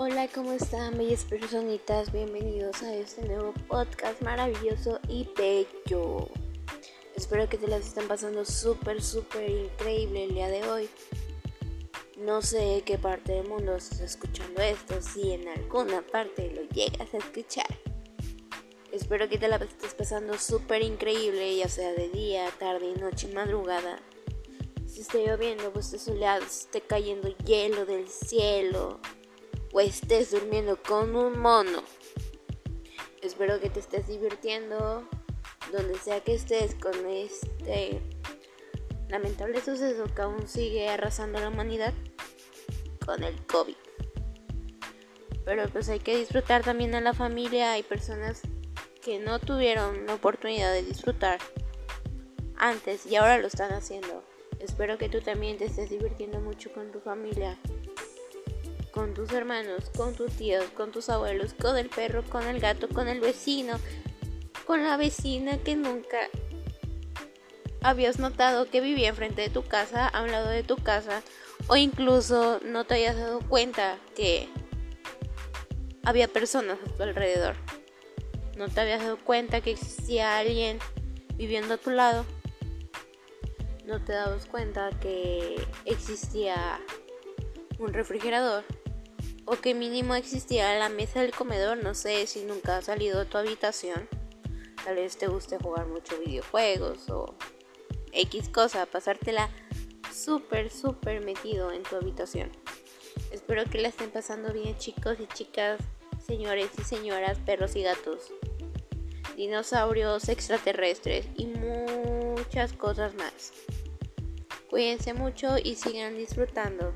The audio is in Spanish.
Hola, ¿cómo están, bellas personitas? Bienvenidos a este nuevo podcast maravilloso y bello. Espero que te las estén pasando súper, súper increíble el día de hoy. No sé qué parte del mundo estás escuchando esto, si en alguna parte lo llegas a escuchar. Espero que te la estés pasando súper increíble, ya sea de día, tarde, noche, madrugada. Si esté lloviendo, pues esté soleado, si cayendo hielo del cielo o estés durmiendo con un mono. Espero que te estés divirtiendo donde sea que estés con este lamentable suceso que aún sigue arrasando a la humanidad con el COVID. Pero pues hay que disfrutar también a la familia. Hay personas que no tuvieron la oportunidad de disfrutar antes y ahora lo están haciendo. Espero que tú también te estés divirtiendo mucho con tu familia con tus hermanos, con tus tíos, con tus abuelos, con el perro, con el gato, con el vecino, con la vecina que nunca habías notado que vivía enfrente de tu casa, a un lado de tu casa, o incluso no te hayas dado cuenta que había personas a tu alrededor. No te habías dado cuenta que existía alguien viviendo a tu lado. No te dabas cuenta que existía un refrigerador o que mínimo existía la mesa del comedor, no sé si nunca has salido de tu habitación, tal vez te guste jugar mucho videojuegos o X cosa, pasártela súper, súper metido en tu habitación. Espero que la estén pasando bien chicos y chicas, señores y señoras, perros y gatos, dinosaurios extraterrestres y muchas cosas más. Cuídense mucho y sigan disfrutando.